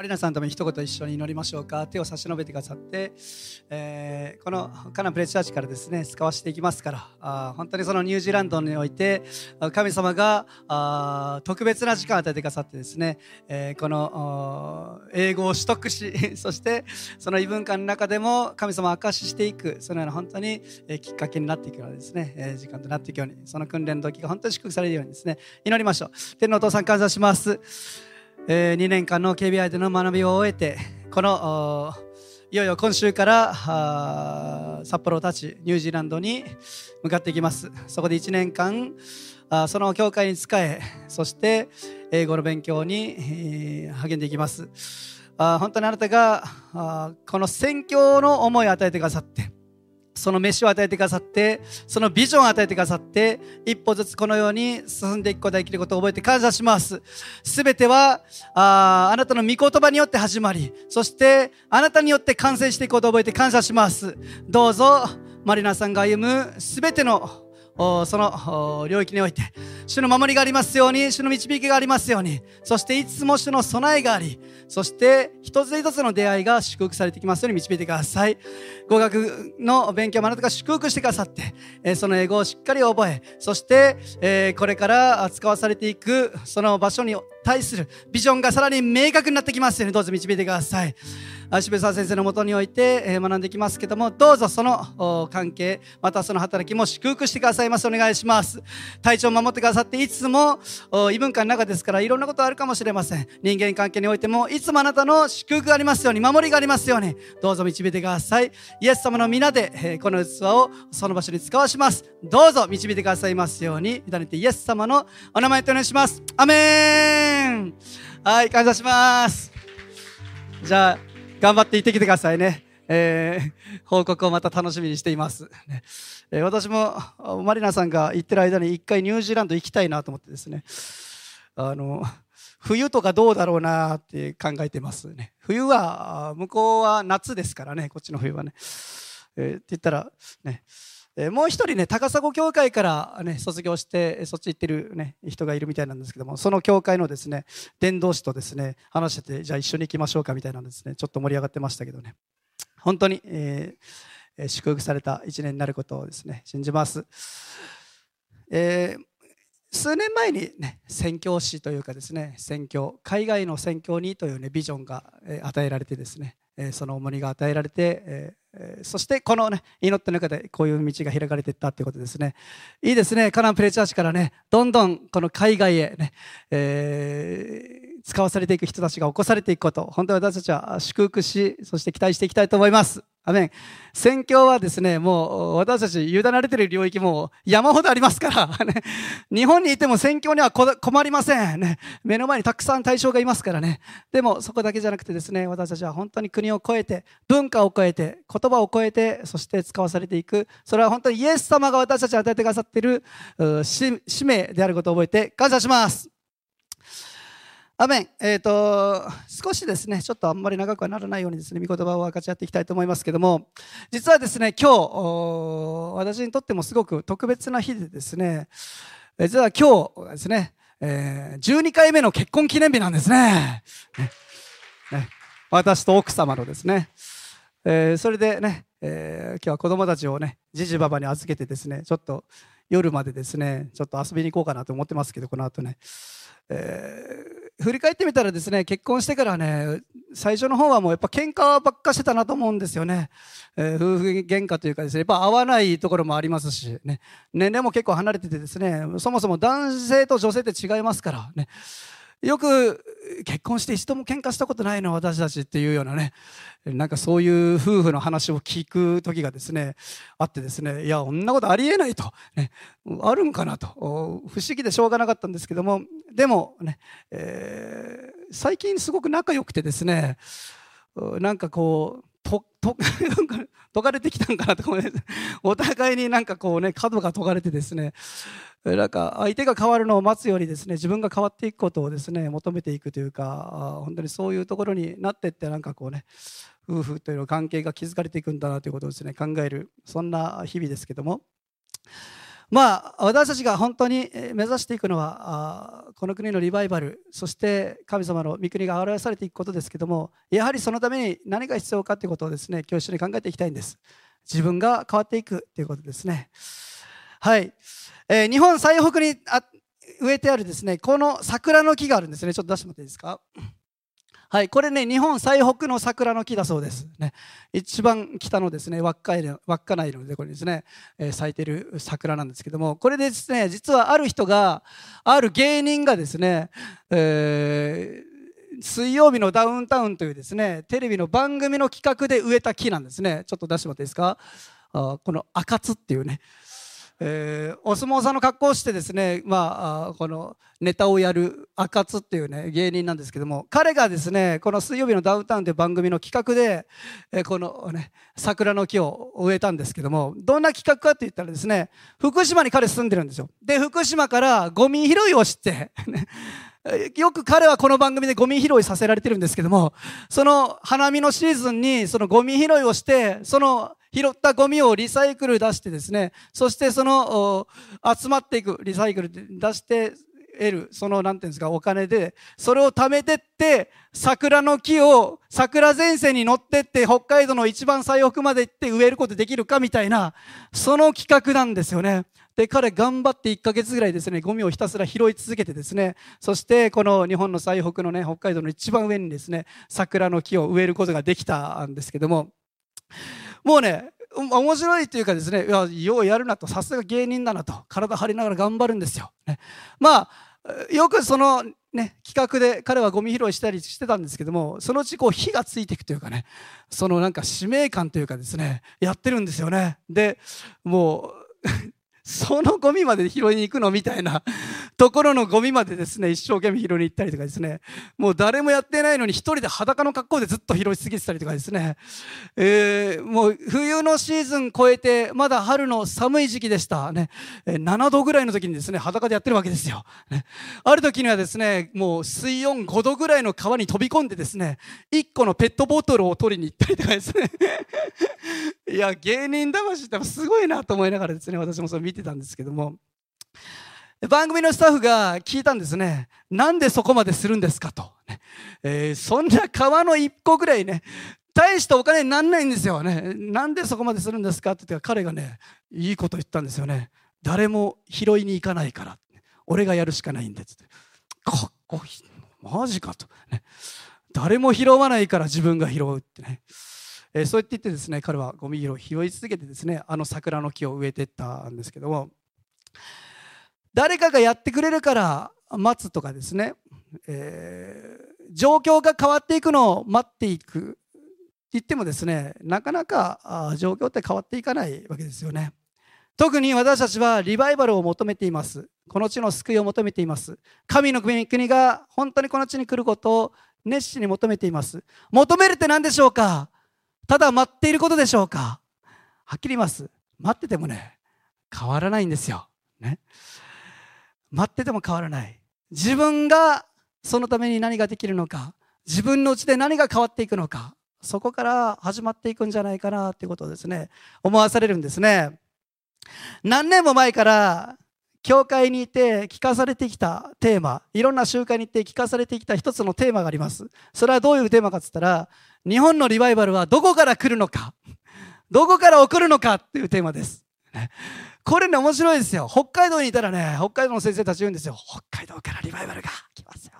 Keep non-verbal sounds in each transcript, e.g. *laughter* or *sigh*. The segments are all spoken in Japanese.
マリナさんのために一言一緒に祈りましょうか。手を差し伸べてくださって、えー、このカナプレチャーチからですね使わせていきますから。あ本当にそのニュージーランドにおいて神様があ特別な時間を与えてくださってですね、えー、この英語を取得し *laughs* そしてその異文化の中でも神様を明かししていくそのような本当に、えー、きっかけになっていくようなですね、えー、時間となっていくようにその訓練の時が本当に祝福されるようにですね祈りましょう。天のお父さん感謝します。えー、2年間の KBI での学びを終えてこのいよいよ今週から札幌を立ちニュージーランドに向かっていきます。そこで1年間その教会に仕えそして英語の勉強に励んでいきます。あ本当にあなたがあこの宣教の思いを与えてくださってその飯を与えてくださってそのビジョンを与えてくださって一歩ずつこのように進んでいくことができることを覚えて感謝します。すべてはああなたの御言葉によって始まりそしてあなたによって完成していくことを覚えて感謝します。どうぞマリナさんが歩むすべてのその領域において主の守りがありますように主の導きがありますようにそしていつも主の備えがありそして一つ一つの出会いが祝福されてきますように導いてください。語学の勉強もあなたが祝福してくださってその英語をしっかり覚えそしてこれから扱わされていくその場所に対するビジョンがさらに明確になってきますようにどうぞ導いてください。渋沢先生のもとにおいて学んできますけどもどうぞその関係またその働きも祝福してくださいます。お願いします。体調を守ってくださっていつも異文化の中ですからいろんなことあるかもしれません。人間関係においてもいつもあなたの祝福がありますように守りがありますようにどうぞ導いてください。イエス様の皆でこの器をその場所に使わします。どうぞ導いてくださいますように委ねてイエス様のお名前とお願いします。アメンはい感謝しますじゃあ頑張って行ってきてくださいね。えー、報告をまた楽しみにしています。ねえー、私もマリナさんが行ってる間に一回ニュージーランド行きたいなと思ってですね、あの、冬とかどうだろうなって考えてますね。冬は、向こうは夏ですからね、こっちの冬はね。えー、って言ったら、ね、えもう一人ね高砂教会から、ね、卒業してそっち行ってる、ね、人がいるみたいなんですけどもその教会のですね伝道師とですね話しててじゃあ一緒に行きましょうかみたいなんですねちょっと盛り上がってましたけどね。本当に、えー、祝福された一年になることをですね信じます、えー数年前にね宣教師というかですね宣教海外の宣教にというねビジョンが与えられてですねその重荷が与えられてえそしてこのね祈った中でこういう道が開かれていったということですね。いいですね。カナンプレチャーチからねどんどんこの海外へね、えー、使わされていく人たちが起こされていくこと本当に私たちは祝福しそして期待していきたいと思います。アメン宣教はですね、もう私たち委ねられている領域も山ほどありますから、*laughs* ね、日本にいても宣教には困りません、ね。目の前にたくさん対象がいますからね。でもそこだけじゃなくてですね、私たちは本当に国を越えて、文化を超えて、言葉を超えて、そして使わされていく。それは本当にイエス様が私たちに与えてくださっている使命であることを覚えて感謝します。アメン。えっ、ー、と、少しですね、ちょっとあんまり長くはならないようにですね、御言葉を分かち合っていきたいと思いますけども、実はですね、今日、私にとってもすごく特別な日でですね、実は今日ですね、えー、12回目の結婚記念日なんですね。ねね私と奥様のですね。えー、それでね、えー、今日は子供たちをね、じじばばに預けてですね、ちょっと夜までですね、ちょっと遊びに行こうかなと思ってますけど、この後ね。えー、振り返ってみたらですね結婚してからね最初の方はもうやっぱ喧嘩ばっかしてたなと思うんですよね、えー、夫婦喧嘩というかですねやっぱ合わないところもありますしね。年齢も結構離れててですねそもそも男性と女性って違いますからね。よく結婚して一度も喧嘩したことないの私たちっていうようなねなんかそういう夫婦の話を聞く時がですねあってですねいやこんなことありえないと、ね、あるんかなと。不思議でしょうがなかったんですけどもでもね、えー、最近すごく仲良くてですねなんかこうとと *laughs* 解かれてきたんかなとか、ね、お互いになんかこうね角が解かれてですねなんか相手が変わるのを待つよりですね自分が変わっていくことをですね求めていくというか本当にそういうところになってってなんかこうね夫婦というの関係が築かれていくんだなということをですね考えるそんな日々ですけども。まあ、私たちが本当に目指していくのはこの国のリバイバルそして神様の御国が表されていくことですけどもやはりそのために何が必要かということをですね今日一緒に考えていきたいんです。自分が変わっていくということですね。はい、えー、日本最北に植えてあるですねこの桜の木があるんですね。ちょっと出してもらっていいですか？はい、これね、日本最北の桜の木だそうです。ね、一番北のですね、稚内稚内のでこれですね、えー、咲いてる桜なんですけども、これでですね、実はある人が、ある芸人がですね、えー、水曜日のダウンタウンというですね、テレビの番組の企画で植えた木なんですね。ちょっと出してもらっていいですか？あこの赤津っていうね、えー、お相撲さんの格好をしてですね、まあ、このネタをやる赤津っていうね芸人なんですけども彼がですねこの「水曜日のダウンタウン」という番組の企画で、えー、この、ね、桜の木を植えたんですけどもどんな企画かって言ったらですね福島に彼住んでるんですよ。で福島からゴミ拾いをして *laughs* よく彼はこの番組でゴミ拾いさせられてるんですけども、その花見のシーズンにそのゴミ拾いをして、その拾ったゴミをリサイクル出してですね、そしてその集まっていく、リサイクル出して得る、そのなんていうんですか、お金で、それを貯めてって、桜の木を桜前線に乗ってって、北海道の一番最北まで行って植えることできるかみたいな、その企画なんですよね。で、彼頑張って1ヶ月ぐらいですね、ゴミをひたすら拾い続けてですね、そしてこの日本の最北のね、北海道の一番上にですね、桜の木を植えることができたんですけども、もうね、面白いというかですね、いや、ようやるなと、さすが芸人だなと、体張りながら頑張るんですよ。ね、まあ、よくそのね、企画で彼はゴミ拾いしたりしてたんですけども、そのうちこう火がついていくというかね、そのなんか使命感というかですね、やってるんですよね。で、もうそのゴミまで拾いに行くのみたいなところのゴミまでですね、一生懸命拾いに行ったりとかですね、もう誰もやってないのに一人で裸の格好でずっと拾いすぎてたりとかですね、えー、もう冬のシーズン超えて、まだ春の寒い時期でした。ね、7度ぐらいの時にですね、裸でやってるわけですよ。ね、ある時にはですね、もう水温5度ぐらいの川に飛び込んでですね、1個のペットボトルを取りに行ったりとかですね、*laughs* いや、芸人魂ってすごいなと思いながらですね、私もそれ見てたんですけども、番組のスタッフが聞いたんですね。なんでそこまでするんですかと。えー、そんな川の一個ぐらいね、大したお金になんないんですよね。なんでそこまでするんですかって言って彼がね、いいこと言ったんですよね。誰も拾いに行かないから。俺がやるしかないんで。ってかっこいい。マジかと。ね、誰も拾わないから自分が拾うってね。えー、そうやって言ってですね彼はゴミ拾い拾い続けてですねあの桜の木を植えていったんですけども誰かがやってくれるから待つとかですね、えー、状況が変わっていくのを待っていく言ってもですねなかなか状況って変わっていかないわけですよね。特に私たちはリバイバルを求めています。この地の救いを求めています。神の国が本当にこの地に来ることを熱心に求めています。求めるって何でしょうか？ただ待っていることでしょうか？はっきり言います。待っててもね、変わらないんですよ。ね。待ってても変わらない。自分がそのために何ができるのか、自分のうちで何が変わっていくのか、そこから始まっていくんじゃないかなっていうことをですね、思わされるんですね。何年も前から教会にいて聞かされてきたテーマ、いろんな集会に行って聞かされてきた一つのテーマがあります。それはどういうテーマかっつったら、日本のリバイバルはどこから来るのか、どこから起こるのかっていうテーマです。これね、面白いですよ。北海道にいたらね、北海道の先生たち言うんですよ。北海道からリバイバルが来ますよ。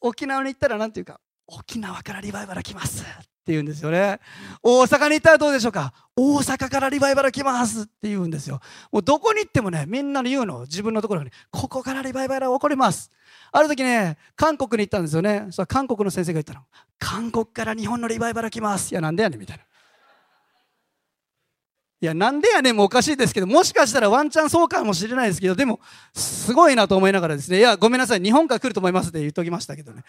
沖縄に行ったら何て言うか、沖縄からリバイバル来ますって言うんですよね。大阪に行ったらどうでしょうか？大阪からリバイバル来ますって言うんですよ。もうどこに行ってもね、みんなに言うの。自分のところに。ここからリバイバルは起こります。ある時ね、韓国に行ったんですよね。そ韓国の先生が言ったの。韓国から日本のリバイバル来ます。いや、なんでやねんみたいな。いや、なんでやねんもおかしいですけど、もしかしたらワンチャンそうかもしれないですけど、でも、すごいなと思いながらですね、いや、ごめんなさい、日本から来ると思いますって言っときましたけどね。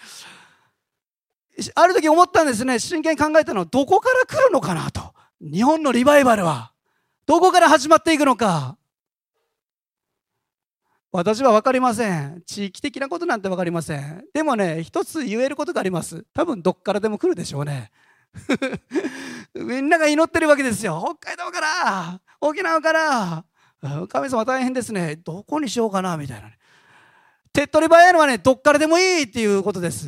ある時思ったんですね、真剣に考えたのは、どこから来るのかなと。日本のリバイバルは。どこから始まっていくのか。私は分かりません。地域的なことなんて分かりません。でもね、一つ言えることがあります。多分どっからでも来るでしょうね。みんなが祈ってるわけですよ。北海道から沖縄から神様大変ですねどこにしようかなみたいなね手っ取り早いのはねどっからでもいいっていうことです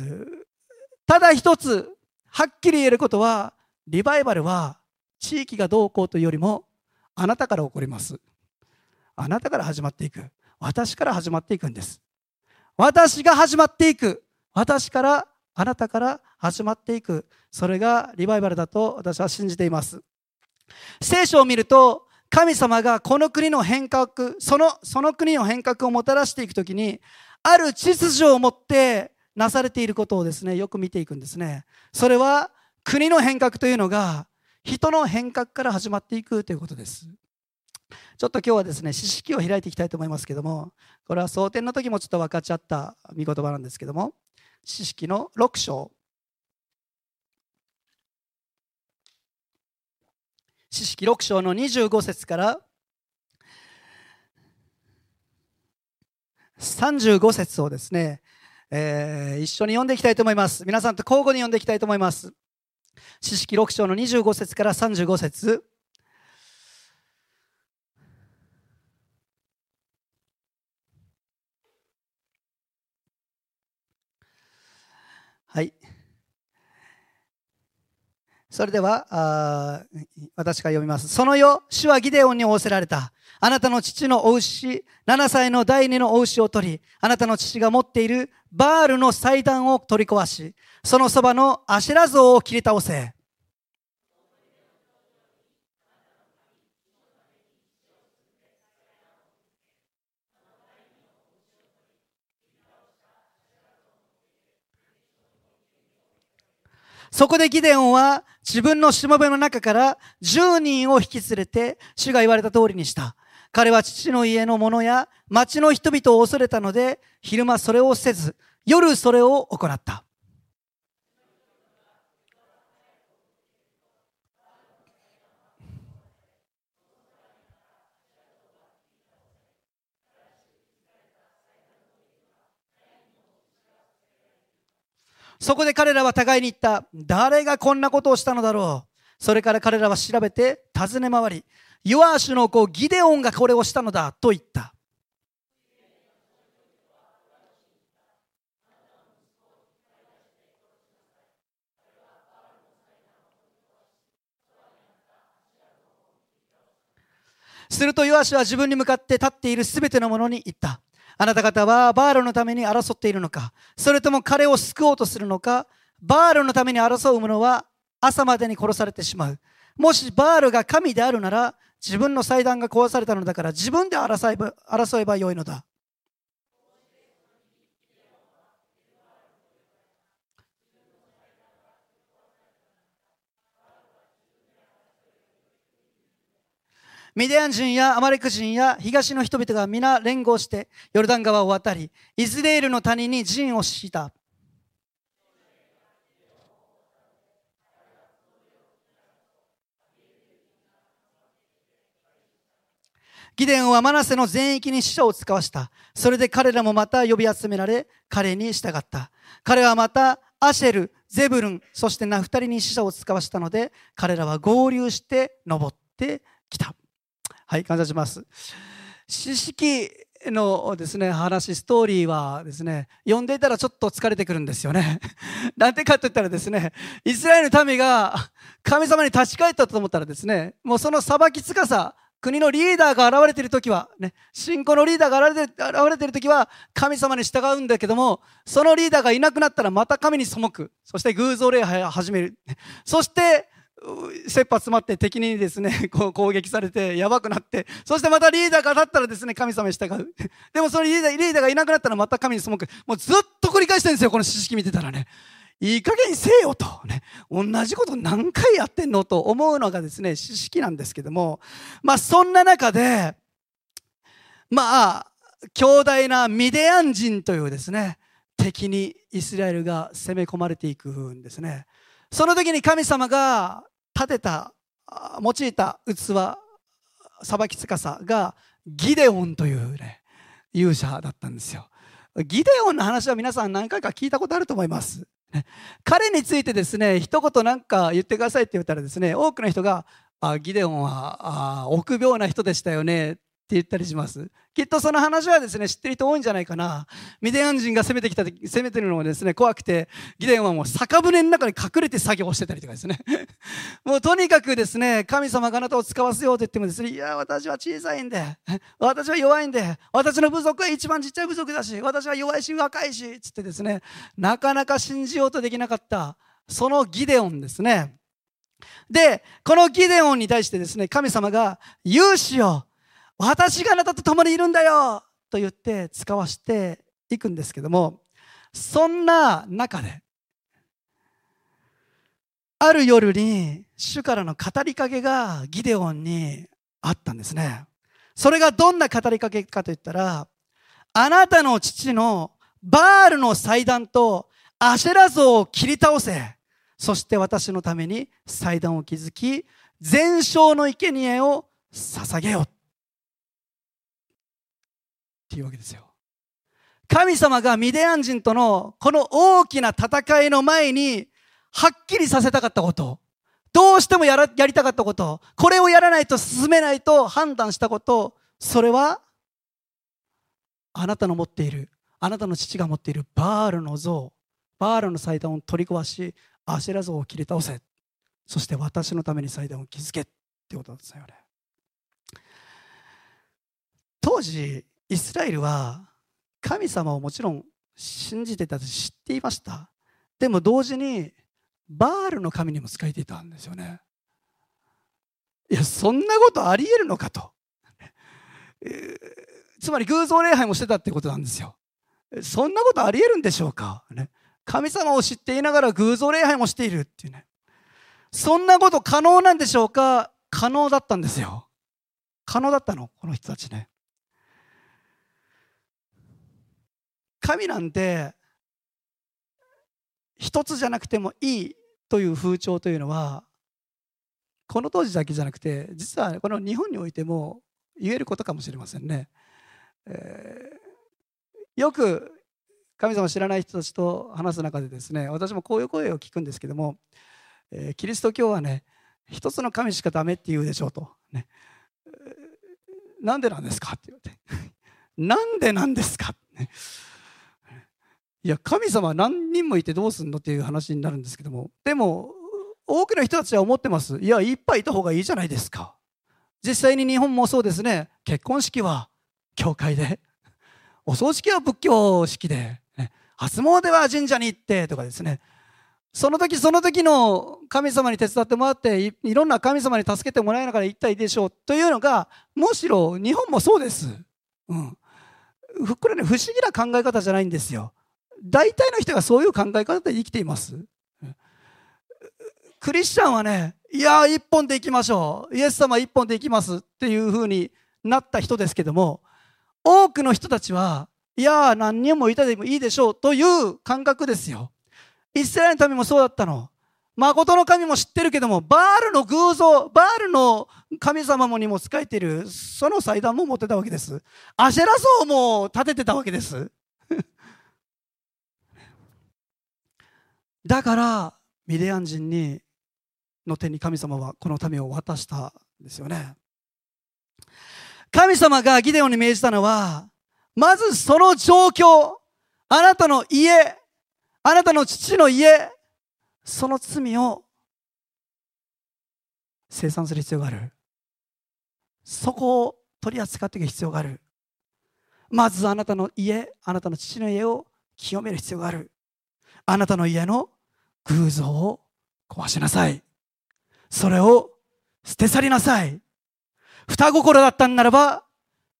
ただ一つはっきり言えることはリバイバルは地域がどうこうというよりもあなたから起こります。あなたから始まっていく。私から始まっていくんです。私が始まっていく。私からあなたから始まっていく。それがリバイバルだと私は信じています。聖書を見ると神様がこの国の変革そのその国の変革をもたらしていくときにある秩序を持ってなされていることをですねよく見ていくんですねそれは国の変革というのが人の変革から始まっていくということですちょっと今日はですね、知識を開いていきたいと思いますけども、これは蒼天の時もちょっと分かっちゃった見言葉なんですけども、知識の6章。知識6章の25節から35節をですね、えー、一緒に読んでいきたいと思います。皆さんと交互に読んでいきたいと思います。知識6章の25節から35節はい。それでは、あ私が読みます。その夜、主はギデオンに仰せられた。あなたの父のお牛、7歳の第二のお牛を取り、あなたの父が持っているバールの祭壇を取り壊し、そのそばのアシェラ像を切り倒せ。そこでギデオンは自分のしもべの中から10人を引き連れて主が言われた通りにした。彼は父の家の者や町の人々を恐れたので昼間それをせず夜それを行った。そこで彼らは互いに言った。誰がこんなことをしたのだろう。それから彼らは調べて尋ね回り、ヨアシュの子ギデオンがこれをしたのだと言った。するとヨアシは自分に向かって立っているすべてのものに言った。あなた方はバールのために争っているのかそれとも彼を救おうとするのかバールのために争う者は朝までに殺されてしまう。もしバールが神であるなら自分の祭壇が壊されたのだから自分で争えば争えばよいのだ。ミディアン人やアマレク人や東の人々が皆連合してヨルダン川を渡りイズレールの谷に陣を敷いたギデンはマナセの全域に死者を使わした。それで彼らもまた呼び集められ、彼に従った。彼はまたアシェル、ゼブルン、そしてナフタリに死者を使わしたので、彼らは合流して登ってきた。はい、感謝します。知識のですね、話、ストーリーはですね、読んでいたらちょっと疲れてくるんですよね。*laughs* なんでかって言ったらですね、イスラエルの民が *laughs* 神様に立ち返ったと思ったらですね、もうその裁きつかさ、国のリーダーが現れている時は、ね、信仰のリーダーが現れて現れている時は神様に従うんだけども、そのリーダーがいなくなったらまた神に背く。そして偶像礼拝を始める。そして、切羽詰まって敵にですね、*laughs* こう攻撃されてやばくなって、そしてまたリーダーが立ったらですね、神様に従う。*laughs* でもそのリーダーリーダーがいなくなったらまた神に背く。もうずっと繰り返してるんですよ、この知識見てたらね。いい加減せよと、ね、同じこと何回やってんのと思うのがですね、知識なんですけども、まあそんな中で、まあ、強大なミディアン人というですね、敵にイスラエルが攻め込まれていくんですね。その時に神様が立てた、用いた器、さばきつかさがギデオンというね、勇者だったんですよ。ギデオンの話は皆さん何回か聞いたことあると思います。彼についてですね、一言なんか言ってくださいって言ったらですね、多くの人が、あギデオンはあ臆病な人でしたよねって言ったりします。きっとその話はですね、知ってる人多いんじゃないかな。ミディアン人が攻めてきた、攻めてるのがですね、怖くて、ギデオンはもう酒舟の中に隠れて作業してたりとかですね。*laughs* もうとにかくですね、神様があなたを使わせようと言ってもですね、いや、私は小さいんで、私は弱いんで、私の部族は一番ちっちゃい部族だし、私は弱いし若いし、つってですね、なかなか信じようとできなかった、そのギデオンですね。で、このギデオンに対してですね、神様が、勇士を私があなたと共にいるんだよと言って使わしていくんですけども、そんな中で、ある夜に主からの語りかけがギデオンにあったんですね。それがどんな語りかけかといったら、あなたの父のバールの祭壇とアシェラ像を切り倒せ。そして私のために祭壇を築き、全焼の生贄を捧げよう。っていうわけですよ。神様がミデアン人とのこの大きな戦いの前にはっきりさせたかったこと、どうしてもやらやりたかったこと、これをやらないと進めないと判断したこと、それはあなたの持っている、あなたの父が持っているバールの像、バールの祭壇を取り壊し、アシェラ像を切り倒せ。そして私のために祭壇を築けってことですよね。当時、イスラエルは神様をもちろん信じてたと知っていました。でも同時にバールの神にも仕えていたんですよね。いやそんなことありえるのかと、え、つまり偶像礼拝もしてたってことなんですよ。そんなことありえるんでしょうか、ね、神様を知っていながら偶像礼拝もしているっていうね。そんなこと可能なんでしょうか？可能だったんですよ。可能だったの？この人たちね。神なんて一つじゃなくてもいいという風潮というのはこの当時だけじゃなくて実はこの日本においても言えることかもしれませんね。えー、よく神様を知らない人たちと話す中でですね私もこういう声を聞くんですけども、えー、キリスト教はね一つの神しかダメって言うでしょうと、ね、なんでなんですかって言われて。*laughs* なんでなんですか、ね。いや神様何人もいてどうすんのっていう話になるんですけども。でも多くの人たちは思ってます。いやいっぱいいた方がいいじゃないですか。実際に日本もそうですね。結婚式は教会で。お葬式は仏教式で、ね、初詣は神社に行ってとかですね。その時その時の神様に手伝ってもらっていろんな神様に助けてもらいながら行ったらいいでしょう。というのがむしろ日本もそうです。うん、これね不思議な考え方じゃないんですよ。大体の人がそういう考え方で生きています。クリスチャンはね、いや、一本で行きましょう。イエス様一本で行きますっていうふうになった人ですけども、多くの人たちは、いや、何人もいたでもいいでしょうという感覚ですよ。イスラエルの民もそうだったの。誠の神も知ってるけども、バールの偶像、バールの神様もにも仕えている、その祭壇も持ってたわけです。アシェラ像も建ててたわけです。だからミディアン人にの手に神様はこの民を渡したんですよね。神様がギデオンに命じたのはまずその状況あなたの家あなたの父の家その罪を生産する必要がある。そこを取り扱っていく必要がある。まずあなたの家あなたの父の家を清める必要がある。あなたの家の偶像を壊しなさい。それを捨て去りなさい。双心だったんならば、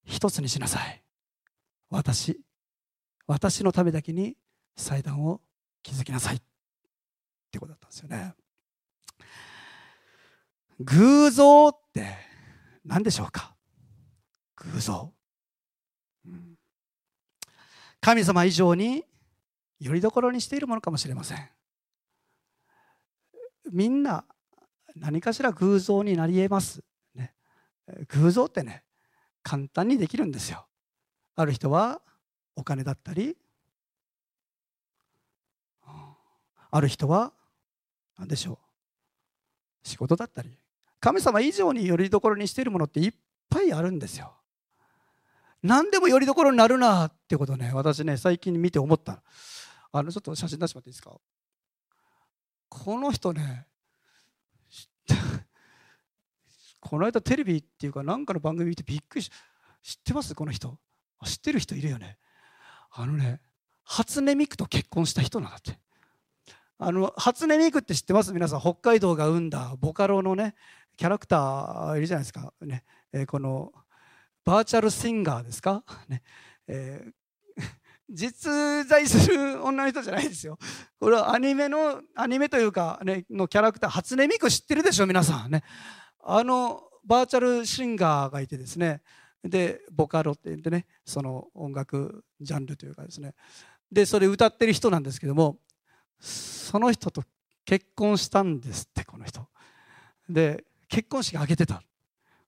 一つにしなさい。私、私のためだけに祭壇を築きなさい。ってことだったんですよね。偶像って何でしょうか？偶像。神様以上によりどころにしているものかもしれません。みんな何かしら偶像になり得ます、ね、偶像ってね簡単にできるんですよ。ある人はお金だったりある人は何でしょう。仕事だったり。神様以上によりどころにしているものっていっぱいあるんですよ。何でもよりどころになるなってことね私ね最近見て思ったあのちょっと写真出してもらっていいですか？この人ね *laughs* この間テレビっていうか何かの番組見てびっくりし知ってます？この人。知ってる人いるよね。あのね初音ミクと結婚した人なんだって。あの初音ミクって知ってます？皆さん北海道が生んだボカロのねキャラクターいるじゃないですか、ねえー、このバーチャルシンガーですか、ねえー、実在する女の人じゃないですよ。これはアニメのアニメというか、ね、のキャラクター初音ミク知ってるでしょ皆さんね。あのバーチャルシンガーがいてですね。でボカロって言ってねその音楽ジャンルというかですね。でそれ歌ってる人なんですけどもその人と結婚したんですってこの人。で結婚式挙げてた。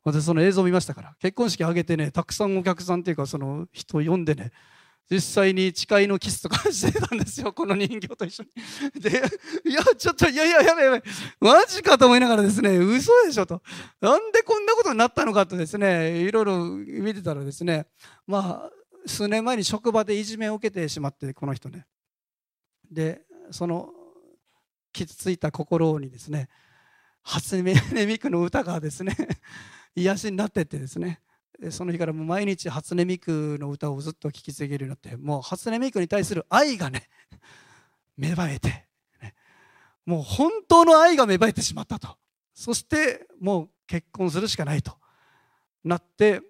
私その映像見ましたから結婚式挙げてねたくさんお客さんっていうかその人呼んでね実際に誓いのキスとかしてたんですよ。*laughs* この人形と一緒に。*laughs* でいやちょっといやいややばいやばい。マジかと思いながらですね嘘でしょと。なんでこんなことになったのかとですねいろいろ見てたらですねまあ数年前に職場でいじめを受けてしまってこの人ね。でその傷ついた心にですね初音ミクの歌がですね癒しになってってですね。その日からもう毎日初音ミクの歌をずっと聴き続けるようになってもう初音ミクに対する愛がね *laughs* 芽生えて、ね、もう本当の愛が芽生えてしまったと。そしてもう結婚するしかないとなって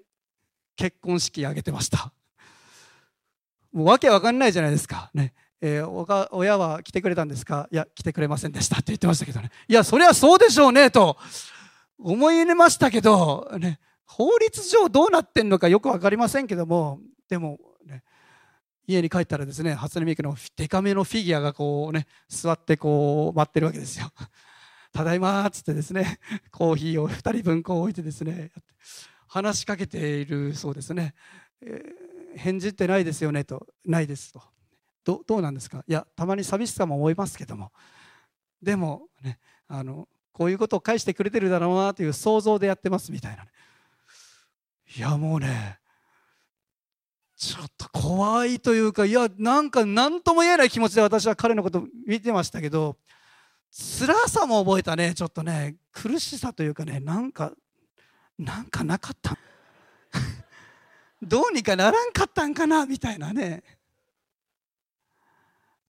結婚式挙げてました。もうわけわかんないじゃないですか。ね。えー、親は来てくれたんですか？いや来てくれませんでしたって言ってましたけどね。いやそりゃそうでしょうねと思い入れましたけど、ね、法律上どうなってんのかよく分かりませんけどもでも、ね、家に帰ったらですね初音ミクのデカめのフィギュアがこうね座ってこう待ってるわけですよ。*laughs* ただいまっつってですねコーヒーを2人分こう置いてですね話しかけているそうですね、えー、返事ってないですよねとないですと。どどうなんですか？いやたまに寂しさも思いますけども。でもねあのこういうことを返してくれてるだろうなという想像でやってますみたいな、ね、いやもうねちょっと怖いというかいやなんか何とも言えない気持ちで私は彼のこと見てましたけど辛さも覚えたねちょっとね。苦しさというかねなんかなんかなかった。どうにかならんかったんかなみたいなね。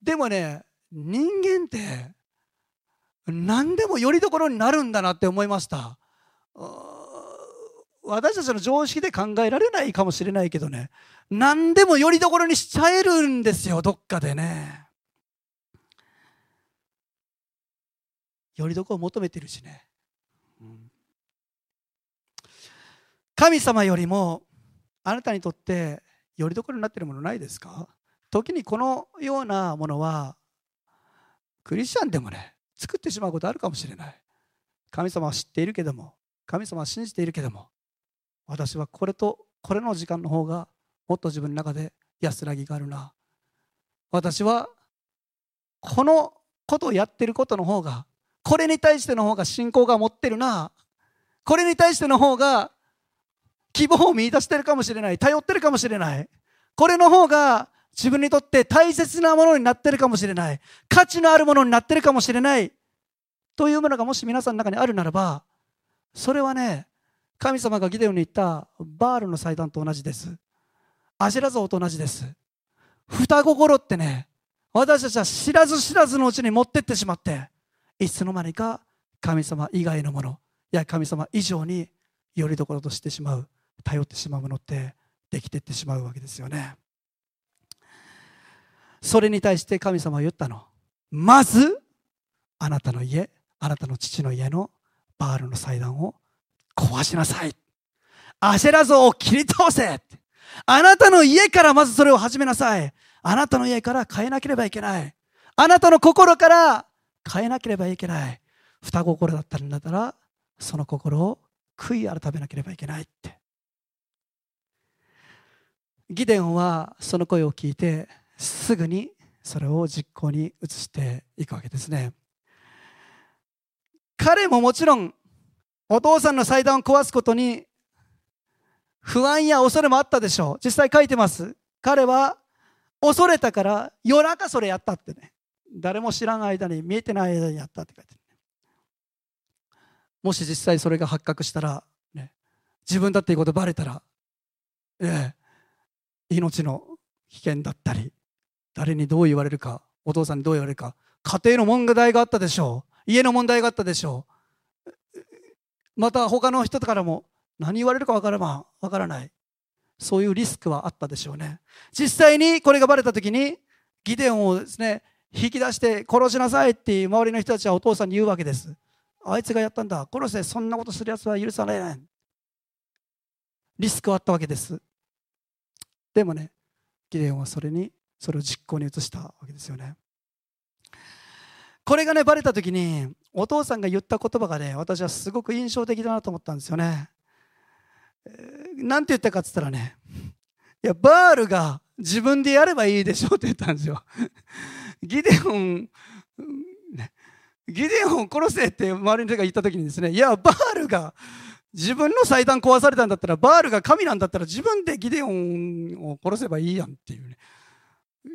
でもね人間って何でもよりどころになるんだなって思いました。私たちの常識で考えられないかもしれないけどね。何でもよりどころにしちゃえるんですよどっかでね。よりどころを求めてるしね、神様よりもあなたにとってよりどころになってるものないですか？時にこのようなものはクリスチャンでもね作ってしまうことあるかもしれない。神様は知っているけども神様は信じているけども私はこれとこれの時間の方がもっと自分の中で安らぎがあるな。私はこのことをやってることの方がこれに対しての方が信仰が持ってるな。これに対しての方が希望を見出してるかもしれない。頼ってるかもしれない。これの方が自分にとって大切なものになってるかもしれない。価値のあるものになってるかもしれない。というものがもし皆さんの中にあるならばそれはね神様がギデオンに言ったバールの祭壇と同じです。アジェラ像と同じです。双心ってね私たちは知らず知らずのうちに持ってってしまっていつの間にか神様以外のものいや神様以上によりどころとしてしまう頼ってしまうものってできてってしまうわけですよね。それに対して神様は言ったの。まずあなたの家あなたの父の家のバールの祭壇を壊しなさい。アシェラ像を切り倒せ。あなたの家からまずそれを始めなさい。あなたの家から変えなければいけない。あなたの心から変えなければいけない。双心だったんだったらその心を悔い改めなければいけないって。ギデオンはその声を聞いてすぐにそれを実行に移していくわけですね。彼ももちろんお父さんの祭壇を壊すことに不安や恐れもあったでしょう。実際書いてます。彼は恐れたから夜中それやったってね。誰も知らない間に見えてない間にやったって書いてる。もし実際それが発覚したら、ね、自分だっていうことバレたら、え、命の危険だったり、誰にどう言われるか、お父さんにどう言われるか、家庭の問題があったでしょう。家の問題があったでしょう。また他の人からも何言われるかわからわからない。そういうリスクはあったでしょうね。実際にこれがバレた時に、ギデオンをですね、引き出して殺しなさいっていう周りの人たちはお父さんに言うわけです。あいつがやったんだ殺せそんなことするやつは許されないリスクはあったわけですでもねギデオンはそれにそれを実行に移したわけですよねこれがねバレた時にお父さんが言った言葉がね私はすごく印象的だなと思ったんですよね。何て言ったかっつったらねいやバールが自分でやればいいでしょうって言ったんですよ。*laughs* ギデオンギデオンを殺せって周りの人が言った時にですねいやバールが自分の祭壇壊されたんだったらバールが神なんだったら自分でギデオンを殺せばいいやんっていうね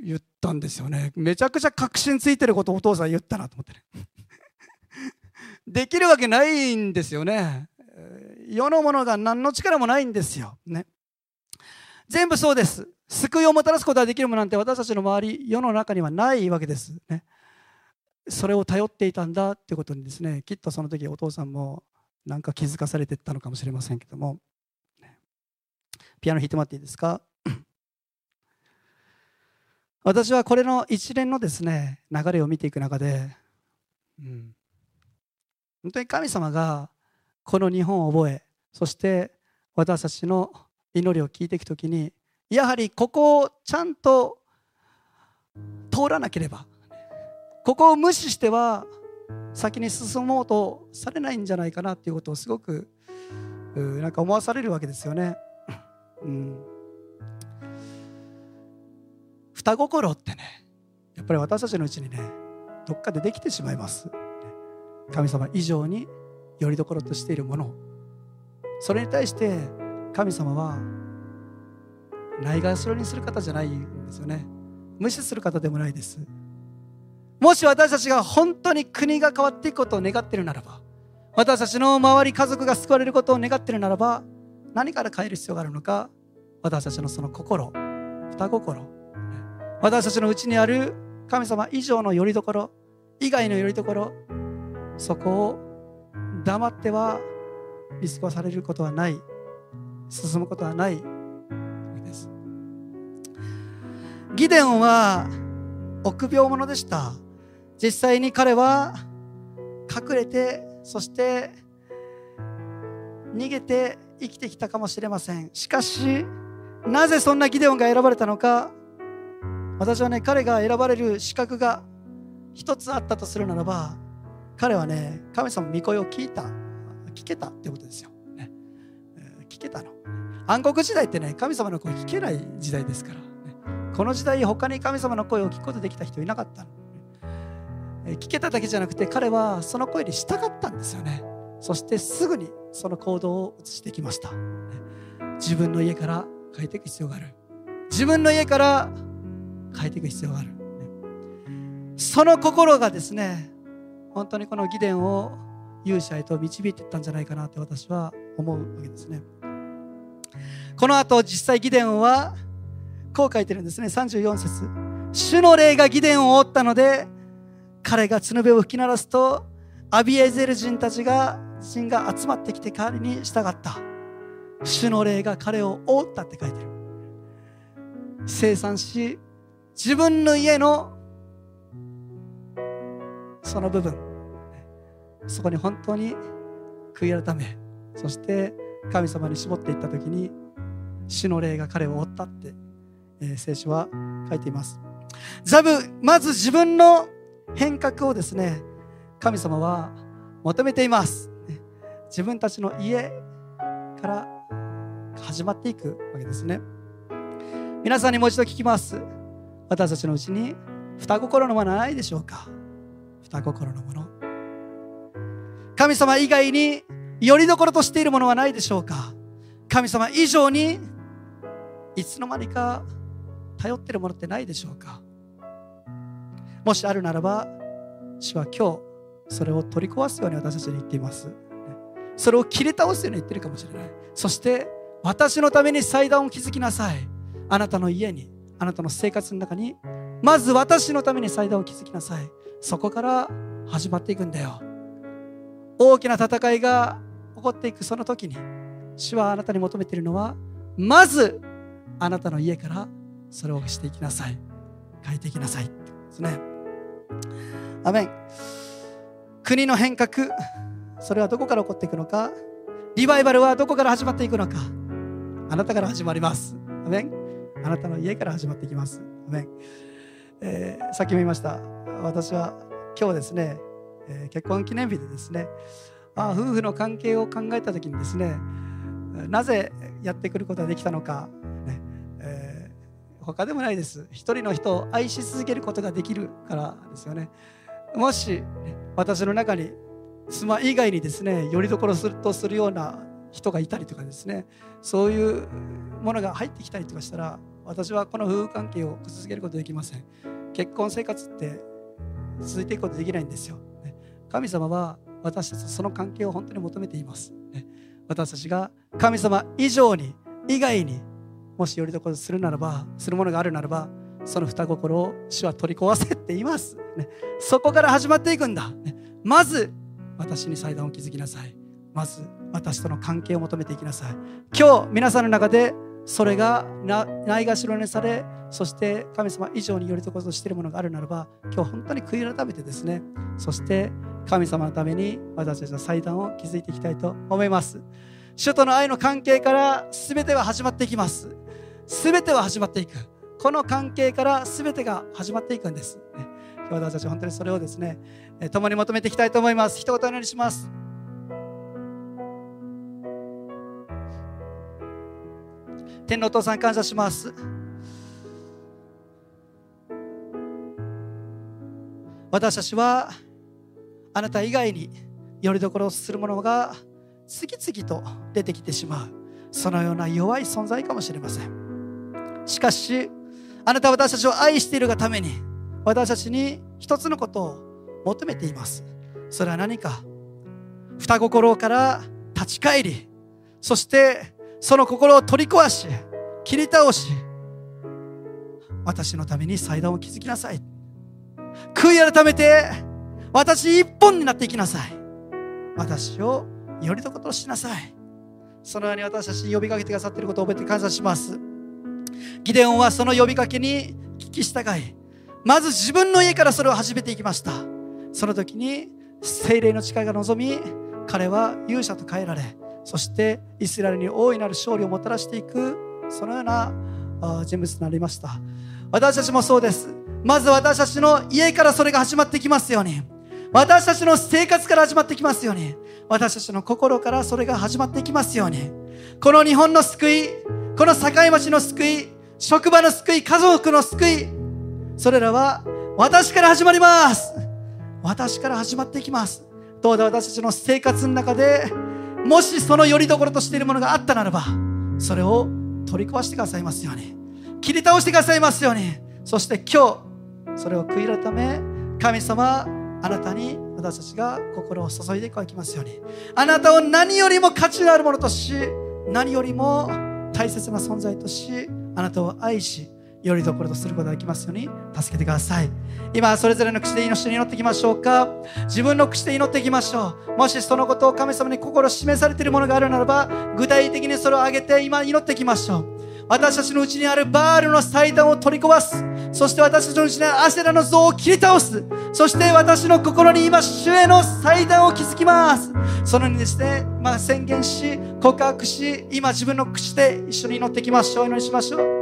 言ったんですよね。めちゃくちゃ確信ついてることをお父さん言ったなと思ってね。できるわけないんですよね。世のものが何の力もないんですよ。ね。全部そうです。救いをもたらすことができるものなんて私たちの周り世の中にはないわけです。ね。それを頼っていたんだっていうことにですねきっとその時お父さんもなんか気づかされてったのかもしれませんけども。ピアノ弾いてもらっていいですか？*clears throat* 私はこれの一連のですね流れを見ていく中で、うん、本当に神様がこの日本を覚えそして私たちの祈りを聞いていくときにやはりここをちゃんと通らなければここを無視しては先に進もうとされないんじゃないかなっていうことをすごくなんか思わされるわけですよね。うん、双心ってねやっぱり私たちのうちにねどっかでできてしまいます。神様以上によりどころとしているもの。それに対して神様はないがしろにする方じゃないんですよね。無視する方でもないです。もし私たちが本当に国が変わっていくことを願っているならば私たちの周り家族が救われることを願っているならば何から変える必要があるのか私たちのその心双心私たちのうちにある神様以上のよりどころ以外のよりどころそこを黙っては見過ごされることはない進むことはないです。ギデオンは臆病者でした。実際に彼は隠れてそして逃げて生きてきたかもしれません。しかしなぜそんなギデオンが選ばれたのか。私はね彼が選ばれる資格が一つあったとするならば彼はね神様の御声を聞いた聞けたってことですよ、ね、聞けたの。暗黒時代ってね神様の声聞けない時代ですから、ね、この時代他に神様の声を聞くことできた人いなかったの。聞けただけじゃなくて彼はその声に従ったんですよね。そしてすぐにその行動を移してきました。自分の家から変えていく必要がある。自分の家から変えていく必要がある。その心がですね本当にこの義伝を勇者へと導いていったんじゃないかなって私は思うわけですね。この後実際義伝はこう書いてるんですね。34節。主の霊が義伝を覆ったので彼が角辺を吹き鳴らすとアビエゼル人たちが人が集まってきて彼に従った。主の霊が彼を覆ったって書いてる。生産し自分の家のその部分。そこに本当に悔い改めそして神様に絞っていった時に主の霊が彼を追ったって、えー、聖書は書いています。ザブまず自分の変革をですね神様は求めています。自分たちの家から始まっていくわけですね。皆さんにもう一度聞きます。私たちのうちに双心のものはないでしょうか？双心のもの神様以外によりどころとしているものはないでしょうか？神様以上にいつの間にか頼っているものってないでしょうか？もしあるならば主は今日それを取り壊すように私たちに言っています。それを切り倒すように言ってるかもしれない。そして私のために祭壇を築きなさい。あなたの家にあなたの生活の中にまず私のために祭壇を築きなさい。そこから始まっていくんだよ。大きな戦いが起こっていくその時に主はあなたに求めているのはまずあなたの家からそれをしていきなさい。変えていきなさい。ですね。アメン。国の変革それはどこから起こっていくのか。リバイバルはどこから始まっていくのか。あなたから始まります。アメン。あなたの家から始まっていきます。アメン、えー、さっきも言いました。私は今日ですね、え、結婚記念日でですねあ夫婦の関係を考えた時にですねなぜやってくることができたのか、ねえー、他でもないです。一人の人を愛し続けることができるからですよね。もし私の中に妻以外にですねよりどころするとするような人がいたりとかですねそういうものが入ってきたりとかしたら私はこの夫婦関係を続けることできません。結婚生活って続いていくことできないんですよ。神様は私たちその関係を本当に求めています。ね。私たちが神様以上に以外にもしよりどころするならばするものがあるならばその双心を主は取り壊せって言います、ね、そこから始まっていくんだ、ね、まず私に祭壇を築きなさい。まず私との関係を求めていきなさい。今日皆さんの中でそれがないがしろにされそして神様以上によりどことしているものがあるならば今日本当に悔い改めてですねそして神様のために私たちの祭壇を築いていきたいと思います。主との愛の関係から全ては始まっていきます。全ては始まっていく。この関係から全てが始まっていくんです。私たち本当にそれをですね共に求めていきたいと思います。一言お願いします。天のお父さん感謝します。私たちはあなた以外によりどころをするものが次々と出てきてしまう。そのような弱い存在かもしれません。しかしあなたは私たちを愛しているがために私たちに一つのことを求めています。それは何か？双心から立ち返り。そしてその心を取り壊し切り倒し。私のために祭壇を築きなさい。悔い改めて私一本になっていきなさい。私をよりどことしなさい。そのように私たちに呼びかけてくださっていることを覚えて感謝します。ギデオンはその呼びかけに聞き従いまず自分の家からそれを始めていきました。その時に精霊の力が望み彼は勇者と変えられそしてイスラエルに大いなる勝利をもたらしていくそのような人物になりました。私たちもそうです。まず私たちの家からそれが始まってきますように。私たちの生活から始まってきますように。私たちの心からそれが始まってきますように。この日本の救いこの境町の救い職場の救い家族の救いそれらは私から始まります。私から始まっていきます。どうぞ私たちの生活の中でもしその拠り所としているものがあったならばそれを取り壊してくださいますように。切り倒してくださいますように。そして今日それを悔い改め神様あなたに私たちが心を注いでいきますように。あなたを何よりも価値のあるものとし何よりも大切な存在としあなたを愛しよりどころとすることができますように助けてください。今それぞれの口で祈っていきましょうか。自分の口で祈っていきましょう。もしそのことを神様に心を示されているものがあるならば具体的にそれを挙げて今祈っていきましょう。私たちのうちにあるバールの祭壇を取り壊す。そして私たちのうちにあるアセラの像を切り倒す。そして私の心に今主への祭壇を築きます。そのようにですね、まあ、宣言し告白し今自分の口で一緒に祈っていきましょう。祈りしましょう。